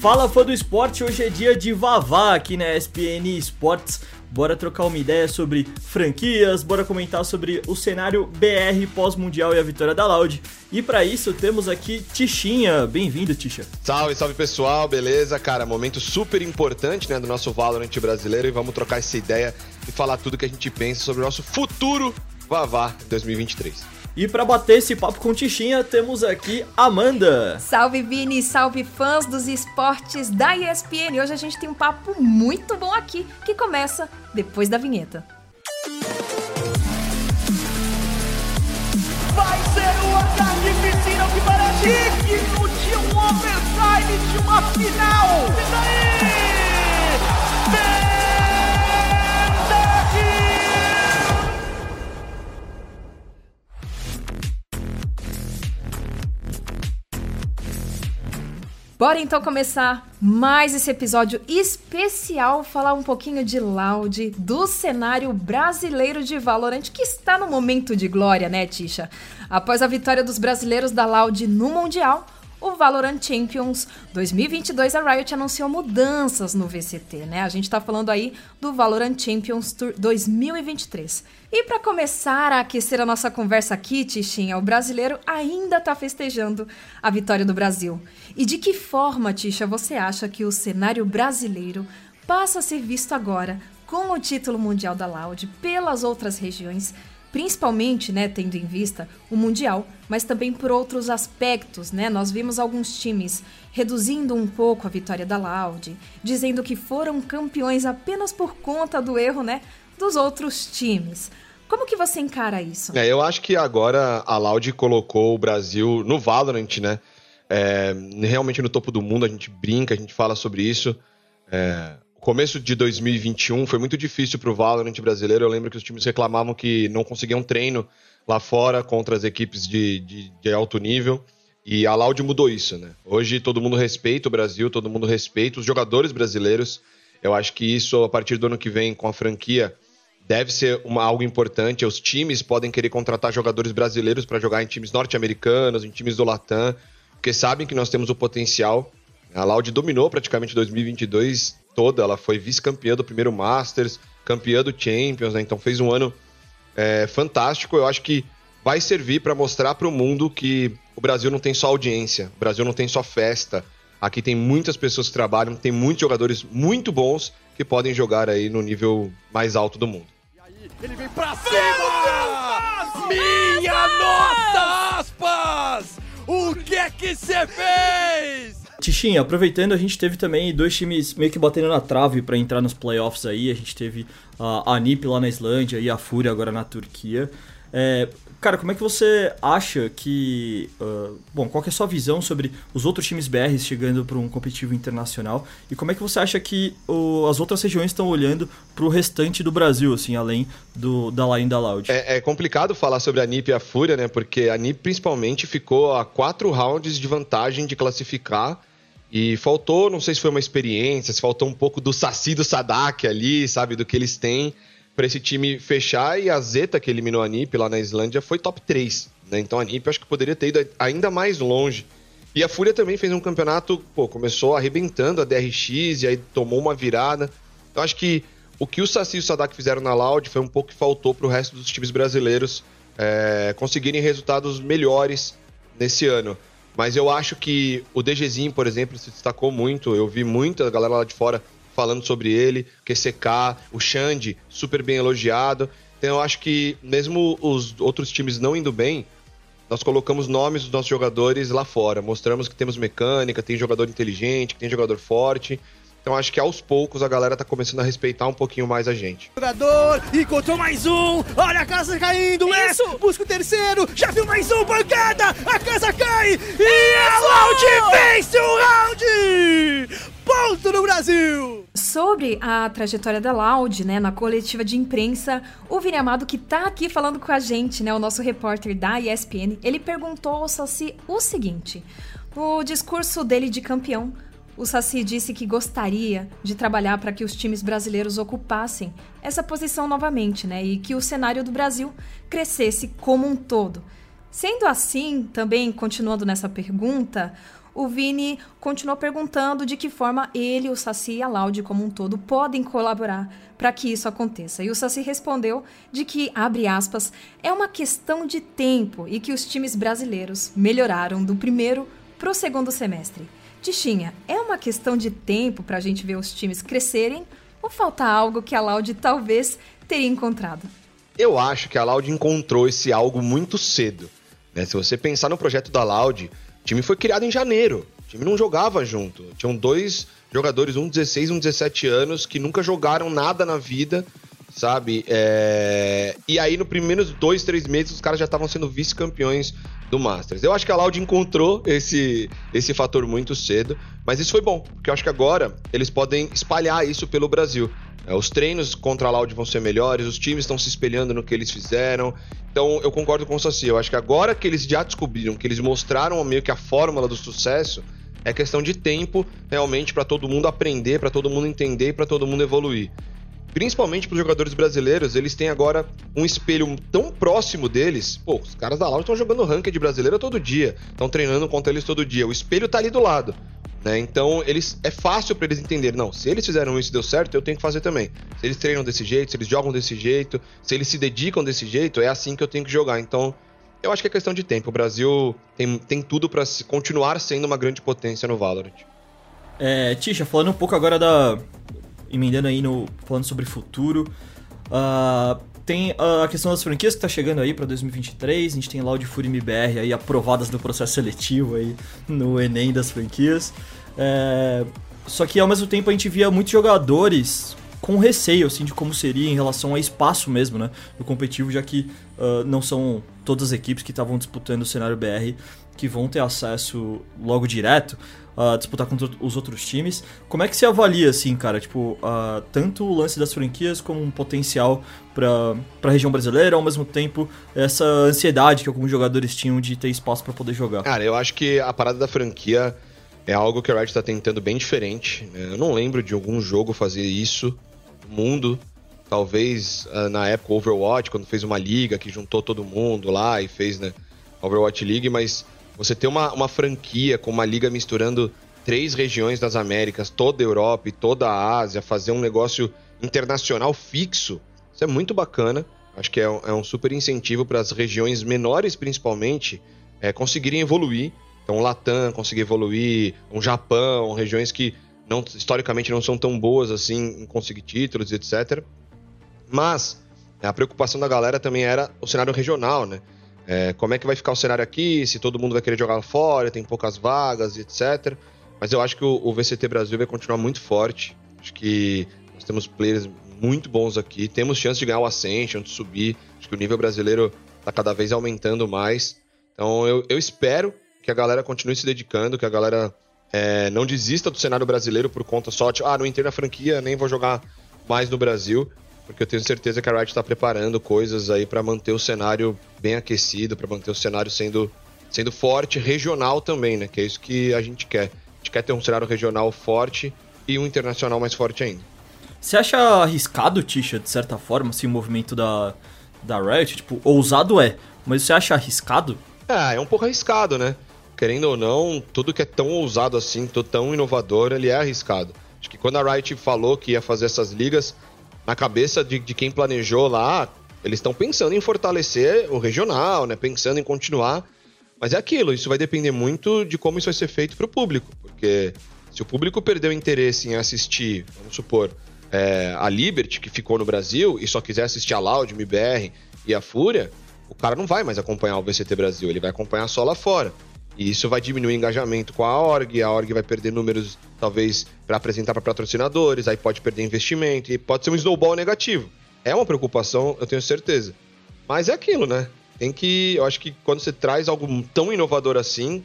Fala fã do esporte, hoje é dia de Vavá aqui na ESPN Esportes. Bora trocar uma ideia sobre franquias, bora comentar sobre o cenário BR pós-mundial e a vitória da Loud. E para isso temos aqui Tichinha. Bem-vindo, Ticha. Salve, salve pessoal, beleza? Cara, momento super importante, né, do nosso Valorant brasileiro e vamos trocar essa ideia e falar tudo que a gente pensa sobre o nosso futuro Vavá 2023. E para bater esse papo com Tichinha, temos aqui Amanda. Salve Vini, salve fãs dos esportes da ESPN. Hoje a gente tem um papo muito bom aqui, que começa depois da vinheta. Vai ser o ataque piscina que parece digno de um overtime de uma final. E daí? Bora então começar mais esse episódio especial, falar um pouquinho de Loud, do cenário brasileiro de Valorant, que está no momento de glória, né, Tisha? Após a vitória dos brasileiros da Loud no Mundial, o Valorant Champions 2022, a Riot anunciou mudanças no VCT, né? A gente tá falando aí do Valorant Champions Tour 2023. E para começar a aquecer a nossa conversa aqui, Tichinha, o brasileiro ainda tá festejando a vitória do Brasil. E de que forma, Tisha, você acha que o cenário brasileiro passa a ser visto agora com o título mundial da Loud pelas outras regiões principalmente, né, tendo em vista o mundial, mas também por outros aspectos, né? Nós vimos alguns times reduzindo um pouco a vitória da Loud, dizendo que foram campeões apenas por conta do erro, né, dos outros times. Como que você encara isso? É, eu acho que agora a Loud colocou o Brasil no Valorant, né? É, realmente no topo do mundo, a gente brinca, a gente fala sobre isso. É, começo de 2021 foi muito difícil para o Valorant brasileiro. Eu lembro que os times reclamavam que não conseguiam treino lá fora contra as equipes de, de, de alto nível. E a Loud mudou isso, né? Hoje todo mundo respeita o Brasil, todo mundo respeita os jogadores brasileiros. Eu acho que isso, a partir do ano que vem, com a franquia, deve ser uma, algo importante. Os times podem querer contratar jogadores brasileiros para jogar em times norte-americanos, em times do Latam, porque sabem que nós temos o potencial. A Loud dominou praticamente 2022 toda. Ela foi vice-campeã do primeiro Masters, campeã do Champions, né? Então fez um ano é, fantástico. Eu acho que vai servir para mostrar para o mundo que o Brasil não tem só audiência, o Brasil não tem só festa. Aqui tem muitas pessoas que trabalham, tem muitos jogadores muito bons que podem jogar aí no nível mais alto do mundo. E aí, ele vem pra cima! Minha nossa, aspas! O que é que você fez? Tichinha, aproveitando, a gente teve também dois times meio que batendo na trave para entrar nos playoffs aí. A gente teve a NiP lá na Islândia e a Fúria agora na Turquia. É, cara, como é que você acha que. Uh, bom, qual é a sua visão sobre os outros times BRs chegando para um competitivo internacional? E como é que você acha que as outras regiões estão olhando para o restante do Brasil, assim, além do, da line da Loud? É, é, complicado falar sobre a NiP e a Fúria, né? Porque a NiP principalmente ficou a quatro rounds de vantagem de classificar e faltou, não sei se foi uma experiência, se faltou um pouco do Saci do Sadak ali, sabe, do que eles têm para esse time fechar. E a Zeta, que eliminou a NiP lá na Islândia, foi top 3. Né? Então a NiP acho que poderia ter ido ainda mais longe. E a Fúria também fez um campeonato, pô, começou arrebentando a DRX e aí tomou uma virada. Então acho que o que o Saci e o Sadak fizeram na Loud foi um pouco que faltou para o resto dos times brasileiros é, conseguirem resultados melhores nesse ano. Mas eu acho que o DGzinho, por exemplo, se destacou muito. Eu vi muita galera lá de fora falando sobre ele, o QCK, o Xande, super bem elogiado. Então eu acho que mesmo os outros times não indo bem, nós colocamos nomes dos nossos jogadores lá fora. Mostramos que temos mecânica, tem jogador inteligente, que tem jogador forte. Então acho que aos poucos a galera tá começando a respeitar um pouquinho mais a gente. Jogador, encontrou mais um, olha a casa caindo, é, Isso. é, busca o terceiro, já viu mais um, pancada, a casa cai, e a Loud vence o round! Ponto no Brasil! Sobre a trajetória da Loud, né, na coletiva de imprensa, o Vini Amado, que tá aqui falando com a gente, né, o nosso repórter da ESPN, ele perguntou ao Saci o seguinte, o discurso dele de campeão o Saci disse que gostaria de trabalhar para que os times brasileiros ocupassem essa posição novamente, né? E que o cenário do Brasil crescesse como um todo. Sendo assim, também continuando nessa pergunta, o Vini continuou perguntando de que forma ele, o Saci e a Laude como um todo podem colaborar para que isso aconteça. E o Saci respondeu de que, abre aspas, é uma questão de tempo e que os times brasileiros melhoraram do primeiro para o segundo semestre. Tichinha, é uma questão de tempo para a gente ver os times crescerem ou falta algo que a Laude talvez teria encontrado? Eu acho que a Laude encontrou esse algo muito cedo. Né? Se você pensar no projeto da Laude, o time foi criado em janeiro. O time não jogava junto. Tinham dois jogadores, um 16 e um 17 anos, que nunca jogaram nada na vida, sabe? É... E aí, no primeiros dois, três meses, os caras já estavam sendo vice-campeões do Masters. Eu acho que a Loud encontrou esse, esse fator muito cedo, mas isso foi bom, porque eu acho que agora eles podem espalhar isso pelo Brasil. É, os treinos contra a Loud vão ser melhores, os times estão se espelhando no que eles fizeram. Então eu concordo com o Saci. Eu acho que agora que eles já descobriram, que eles mostraram meio que a fórmula do sucesso, é questão de tempo realmente para todo mundo aprender, para todo mundo entender, para todo mundo evoluir. Principalmente para os jogadores brasileiros, eles têm agora um espelho tão próximo deles. Pô, os caras da Loud estão jogando ranked brasileira todo dia, estão treinando contra eles todo dia. O espelho tá ali do lado. Né? Então, eles é fácil para eles entenderem, não, se eles fizeram isso e deu certo, eu tenho que fazer também. Se eles treinam desse jeito, se eles jogam desse jeito, se eles se dedicam desse jeito, é assim que eu tenho que jogar. Então, eu acho que é questão de tempo. O Brasil tem, tem tudo para continuar sendo uma grande potência no Valorant. É, Tisha, falando um pouco agora da. Emendando aí no. falando sobre futuro. Uh, tem a questão das franquias que tá chegando aí para 2023. A gente tem Loud Fury MBR aí aprovadas no processo seletivo aí no Enem das franquias. É, só que ao mesmo tempo a gente via muitos jogadores com receio assim de como seria em relação a espaço mesmo, né, no competitivo, já que uh, não são todas as equipes que estavam disputando o cenário BR que vão ter acesso logo direto a uh, disputar contra os outros times. Como é que se avalia, assim, cara, tipo, uh, tanto o lance das franquias como um potencial para a região brasileira, ao mesmo tempo essa ansiedade que alguns jogadores tinham de ter espaço para poder jogar? Cara, eu acho que a parada da franquia é algo que a Riot está tentando bem diferente. Eu não lembro de algum jogo fazer isso no mundo. Talvez uh, na época Overwatch, quando fez uma liga que juntou todo mundo lá e fez, né, Overwatch League, mas você ter uma, uma franquia com uma liga misturando três regiões das Américas, toda a Europa e toda a Ásia, fazer um negócio internacional fixo, isso é muito bacana. Acho que é um, é um super incentivo para as regiões menores, principalmente, é, conseguirem evoluir. Então, o Latam conseguir evoluir, um Japão, regiões que não, historicamente não são tão boas assim em conseguir títulos, etc. Mas a preocupação da galera também era o cenário regional, né? É, como é que vai ficar o cenário aqui, se todo mundo vai querer jogar fora, tem poucas vagas, etc. Mas eu acho que o, o VCT Brasil vai continuar muito forte. Acho que nós temos players muito bons aqui, temos chance de ganhar o Ascension, de subir. Acho que o nível brasileiro está cada vez aumentando mais. Então eu, eu, espero que a galera continue se dedicando, que a galera é, não desista do cenário brasileiro por conta só de, ah, não entrei na franquia, nem vou jogar mais no Brasil porque eu tenho certeza que a Riot está preparando coisas aí para manter o cenário bem aquecido, para manter o cenário sendo, sendo forte, regional também, né? Que é isso que a gente quer. A gente quer ter um cenário regional forte e um internacional mais forte ainda. Você acha arriscado, Tisha, de certa forma, assim, o movimento da, da Riot? Tipo, ousado é, mas você acha arriscado? É, é um pouco arriscado, né? Querendo ou não, tudo que é tão ousado assim, tão inovador, ele é arriscado. Acho que quando a Riot falou que ia fazer essas ligas, na cabeça de, de quem planejou lá, eles estão pensando em fortalecer o regional, né? Pensando em continuar. Mas é aquilo, isso vai depender muito de como isso vai ser feito para o público. Porque se o público perdeu interesse em assistir, vamos supor, é, a Liberty, que ficou no Brasil, e só quiser assistir a Loud, MBR e a Fúria, o cara não vai mais acompanhar o VCT Brasil, ele vai acompanhar só lá fora. E isso vai diminuir o engajamento com a org, a org vai perder números, talvez, para apresentar para patrocinadores, aí pode perder investimento, e pode ser um snowball negativo. É uma preocupação, eu tenho certeza. Mas é aquilo, né? Tem que. Eu acho que quando você traz algo tão inovador assim, tem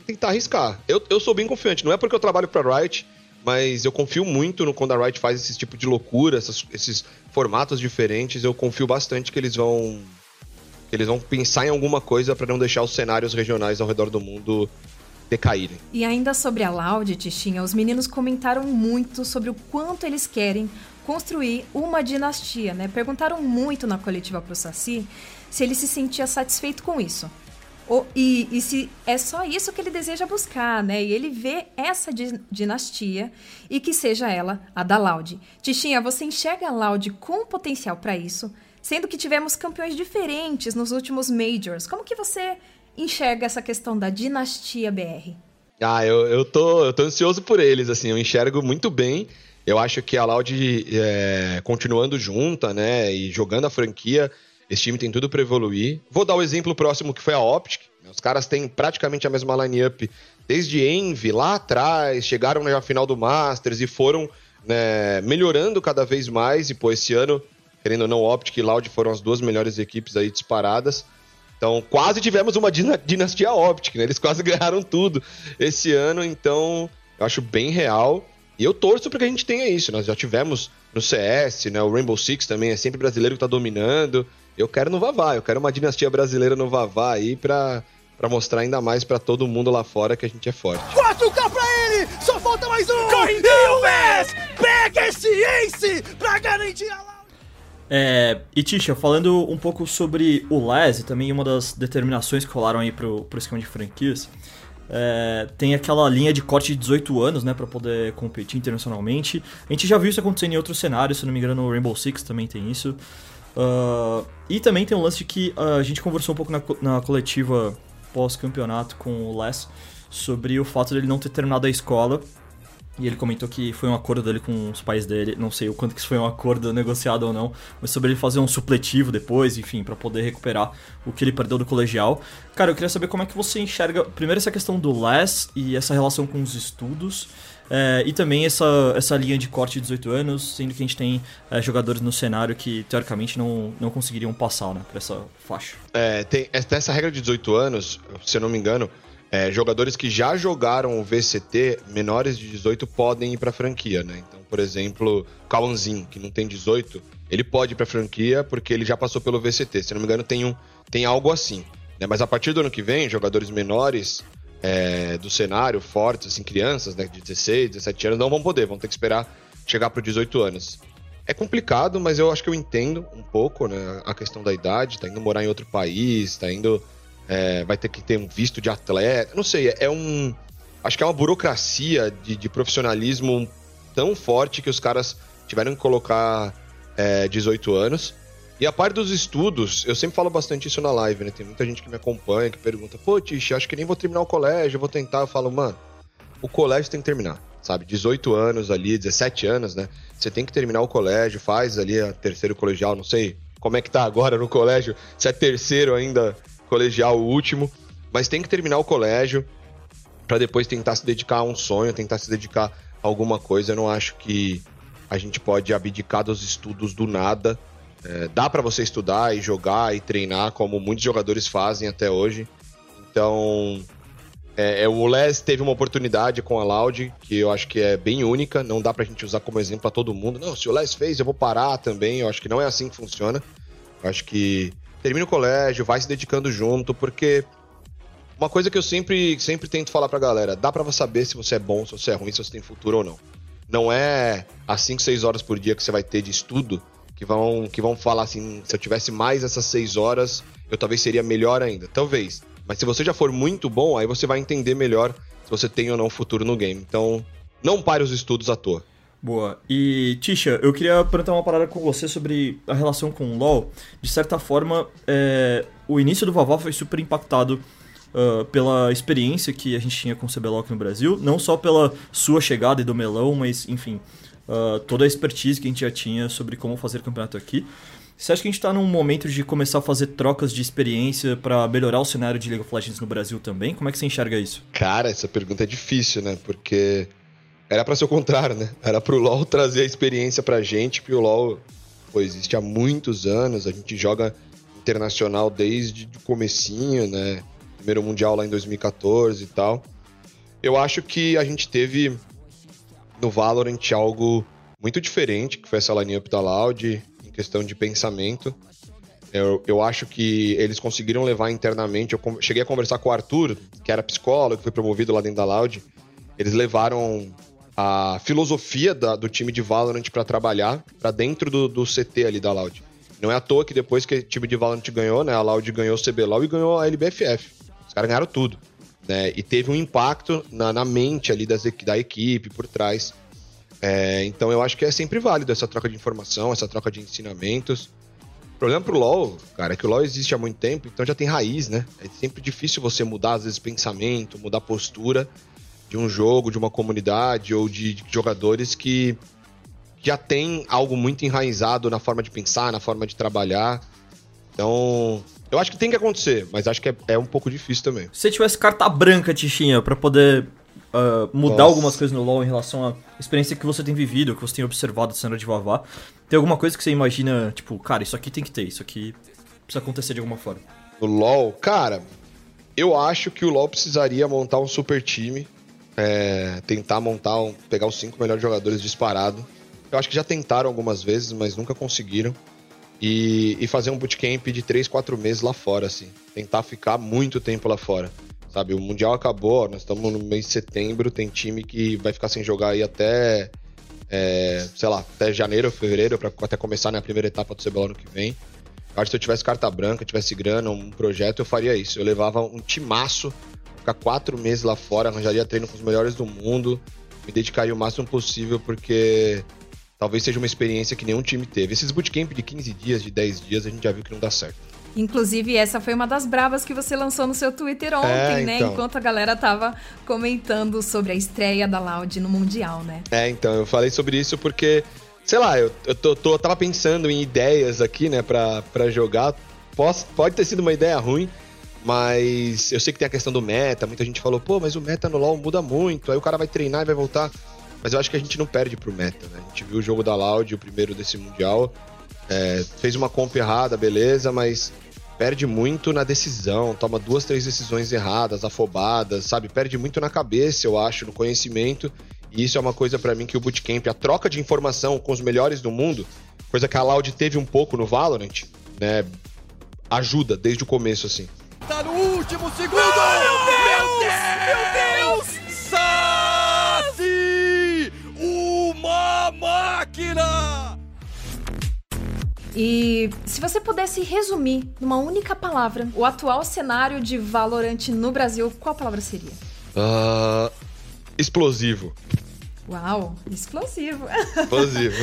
que tentar arriscar. Eu, eu sou bem confiante, não é porque eu trabalho para Riot, mas eu confio muito no quando a Riot faz esse tipo de loucura, essas, esses formatos diferentes, eu confio bastante que eles vão eles vão pensar em alguma coisa para não deixar os cenários regionais ao redor do mundo decaírem. E ainda sobre a Loud, Tichinha, os meninos comentaram muito sobre o quanto eles querem construir uma dinastia, né? Perguntaram muito na coletiva pro Saci se ele se sentia satisfeito com isso. O, e, e, se é só isso que ele deseja buscar, né? E ele vê essa di dinastia e que seja ela a da Loud. Tichinha, você enxerga a Loud com potencial para isso, sendo que tivemos campeões diferentes nos últimos Majors. Como que você enxerga essa questão da dinastia BR? Ah, eu, eu, tô, eu tô ansioso por eles, assim, eu enxergo muito bem. Eu acho que a Loud é, continuando junta, né, e jogando a franquia, esse time tem tudo para evoluir. Vou dar o exemplo próximo que foi a Optic. Os caras têm praticamente a mesma line-up desde Envy lá atrás, chegaram na final do Masters e foram né, melhorando cada vez mais. E pô, esse ano, querendo ou não, Optic e Loud foram as duas melhores equipes aí disparadas. Então, quase tivemos uma dinastia Optic, né? Eles quase ganharam tudo esse ano, então eu acho bem real. E eu torço para que a gente tenha isso. Nós já tivemos no CS, né? O Rainbow Six também é sempre brasileiro que tá dominando. Eu quero no Vavá, eu quero uma dinastia brasileira no Vavá aí pra, pra mostrar ainda mais pra todo mundo lá fora que a gente é forte. 4K pra ele! Só falta mais um! Corre, e o Wes pega esse Ace pra garantir a é, e Tisha, falando um pouco sobre o Les e também uma das determinações que rolaram aí pro, pro esquema de franquias, é, tem aquela linha de corte de 18 anos, né, para poder competir internacionalmente. A gente já viu isso acontecendo em outros cenários, se não me engano, no Rainbow Six também tem isso. Uh, e também tem um lance que uh, a gente conversou um pouco na, na coletiva pós-campeonato com o Les sobre o fato dele não ter terminado a escola. E ele comentou que foi um acordo dele com os pais dele, não sei o quanto que isso foi um acordo negociado ou não, mas sobre ele fazer um supletivo depois, enfim, para poder recuperar o que ele perdeu do colegial. Cara, eu queria saber como é que você enxerga, primeiro essa questão do Les e essa relação com os estudos, é, e também essa, essa linha de corte de 18 anos, sendo que a gente tem é, jogadores no cenário que, teoricamente, não, não conseguiriam passar né, por essa faixa. É, tem essa regra de 18 anos, se eu não me engano, é, jogadores que já jogaram o VCT menores de 18 podem ir para a franquia, né? Então, por exemplo, Kawanzin, que não tem 18, ele pode ir para a franquia porque ele já passou pelo VCT. Se não me engano, tem, um, tem algo assim. Né? Mas a partir do ano que vem, jogadores menores é, do cenário, fortes, assim, crianças, né, de 16, 17 anos, não vão poder, vão ter que esperar chegar para 18 anos. É complicado, mas eu acho que eu entendo um pouco, né, a questão da idade, tá indo morar em outro país, tá indo, é, vai ter que ter um visto de atleta, não sei, é um, acho que é uma burocracia de, de profissionalismo tão forte que os caras tiveram que colocar é, 18 anos, e a parte dos estudos, eu sempre falo bastante isso na live, né? Tem muita gente que me acompanha, que pergunta, pô, Tish, acho que nem vou terminar o colégio, vou tentar. Eu falo, mano, o colégio tem que terminar, sabe? 18 anos ali, 17 anos, né? Você tem que terminar o colégio, faz ali a terceiro colegial, não sei como é que tá agora no colégio, se é terceiro ainda colegial, o último, mas tem que terminar o colégio para depois tentar se dedicar a um sonho, tentar se dedicar a alguma coisa. Eu não acho que a gente pode abdicar dos estudos do nada é, dá para você estudar e jogar e treinar como muitos jogadores fazem até hoje. Então, é, é, o Les teve uma oportunidade com a Loud que eu acho que é bem única. Não dá pra gente usar como exemplo para todo mundo. Não, se o Les fez, eu vou parar também. Eu acho que não é assim que funciona. Eu acho que termina o colégio, vai se dedicando junto, porque uma coisa que eu sempre, sempre tento falar pra galera: dá pra saber se você é bom, se você é ruim, se você tem futuro ou não. Não é as 5, 6 horas por dia que você vai ter de estudo que vão, que vão falar assim: se eu tivesse mais essas seis horas, eu talvez seria melhor ainda. Talvez. Mas se você já for muito bom, aí você vai entender melhor se você tem ou não futuro no game. Então, não pare os estudos à toa. Boa. E, Tisha, eu queria perguntar uma parada com você sobre a relação com o LoL. De certa forma, é, o início do Vavá foi super impactado uh, pela experiência que a gente tinha com o CBLOL aqui no Brasil. Não só pela sua chegada e do melão, mas, enfim, uh, toda a expertise que a gente já tinha sobre como fazer campeonato aqui. Você acha que a gente está num momento de começar a fazer trocas de experiência para melhorar o cenário de League of Legends no Brasil também? Como é que você enxerga isso? Cara, essa pergunta é difícil, né? Porque era para ser o contrário, né? Era para o LoL trazer a experiência pra gente, porque o LoL pô, existe há muitos anos, a gente joga internacional desde o comecinho, né? Primeiro Mundial lá em 2014 e tal. Eu acho que a gente teve no Valorant algo muito diferente, que foi essa line-up da Loud, em questão de pensamento. Eu, eu acho que eles conseguiram levar internamente. Eu cheguei a conversar com o Arthur, que era psicólogo, que foi promovido lá dentro da Loud. Eles levaram a filosofia da, do time de Valorant para trabalhar para dentro do, do, CT ali da Loud. Não é à toa que depois que o time de Valorant ganhou, né, a Loud ganhou o CBLOL e ganhou a LBFF. Os caras ganharam tudo. Né? E teve um impacto na, na mente ali das, da equipe por trás. É, então eu acho que é sempre válido essa troca de informação, essa troca de ensinamentos. O problema pro LoL, cara, é que o LoL existe há muito tempo, então já tem raiz, né? É sempre difícil você mudar, às vezes, pensamento, mudar postura de um jogo, de uma comunidade ou de, jogadores que já tem algo muito enraizado na forma de pensar, na forma de trabalhar. Então, eu acho que tem que acontecer, mas acho que é, é um pouco difícil também. Se você tivesse carta branca, Tichinha, para poder uh, mudar Nossa. algumas coisas no LoL em relação à experiência que você tem vivido, que você tem observado cena de Vavá, tem alguma coisa que você imagina, tipo, cara, isso aqui tem que ter, isso aqui precisa acontecer de alguma forma? No LoL, cara, eu acho que o LoL precisaria montar um super time, é, tentar montar, pegar os cinco melhores jogadores disparado. Eu acho que já tentaram algumas vezes, mas nunca conseguiram e, e fazer um bootcamp de 3, 4 meses lá fora, assim. Tentar ficar muito tempo lá fora. Sabe, o Mundial acabou, nós estamos no mês de setembro, tem time que vai ficar sem jogar aí até, é, sei lá, até janeiro, fevereiro, para até começar né, primeira etapa do CBLOL no que vem. Eu acho que se eu tivesse carta branca, tivesse grana, um projeto, eu faria isso. Eu levava um timaço, ficar quatro meses lá fora, arranjaria treino com os melhores do mundo, me dedicaria o máximo possível, porque talvez seja uma experiência que nenhum time teve. Esses bootcamp de 15 dias, de 10 dias, a gente já viu que não dá certo. Inclusive, essa foi uma das bravas que você lançou no seu Twitter ontem, é, né? então. Enquanto a galera tava comentando sobre a estreia da Loud no Mundial, né? É, então, eu falei sobre isso porque, sei lá, eu, eu tô, tô, tava pensando em ideias aqui, né, pra, pra jogar. Posso, pode ter sido uma ideia ruim, mas eu sei que tem a questão do meta. Muita gente falou, pô, mas o meta no LoL muda muito. Aí o cara vai treinar e vai voltar. Mas eu acho que a gente não perde pro meta, né? A gente viu o jogo da Loud, o primeiro desse Mundial. É, fez uma comp errada, beleza, mas perde muito na decisão, toma duas, três decisões erradas, afobadas, sabe? Perde muito na cabeça, eu acho, no conhecimento. E isso é uma coisa para mim que o Bootcamp, a troca de informação com os melhores do mundo, coisa que a Loud teve um pouco no Valorant, né? Ajuda desde o começo, assim. Tá no último segundo! meu Deus! Meu Deus! Meu Deus! máquina! E se você pudesse resumir numa única palavra o atual cenário de Valorant no Brasil, qual palavra seria? Uh, explosivo. Uau, explosivo. Explosivo.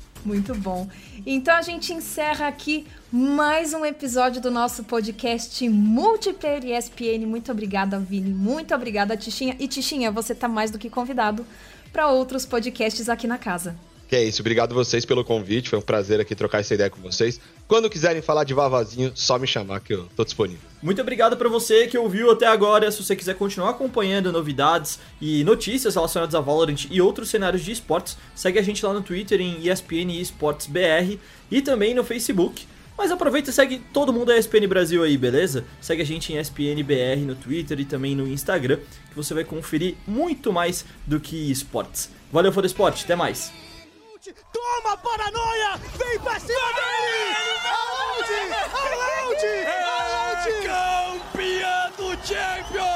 Muito bom. Então a gente encerra aqui mais um episódio do nosso podcast Multiplayer ESPN. Muito obrigada, Vini. Muito obrigada, Tichinha. E Tichinha, você tá mais do que convidado para outros podcasts aqui na casa. Que é isso, obrigado vocês pelo convite, foi um prazer aqui trocar essa ideia com vocês. Quando quiserem falar de Vavazinho, só me chamar que eu tô disponível. Muito obrigado para você que ouviu até agora. Se você quiser continuar acompanhando novidades e notícias relacionadas a Valorant e outros cenários de esportes, segue a gente lá no Twitter em ESPN Esportes BR e também no Facebook. Mas aproveita e segue todo mundo da ESPN Brasil aí, beleza? Segue a gente em ESPN BR no Twitter e também no Instagram, que você vai conferir muito mais do que esportes. Valeu, Foda Esporte, até mais! Forte, toma paranoia, vem pra cima dele! Aonde? Aonde? É campeão do Champions!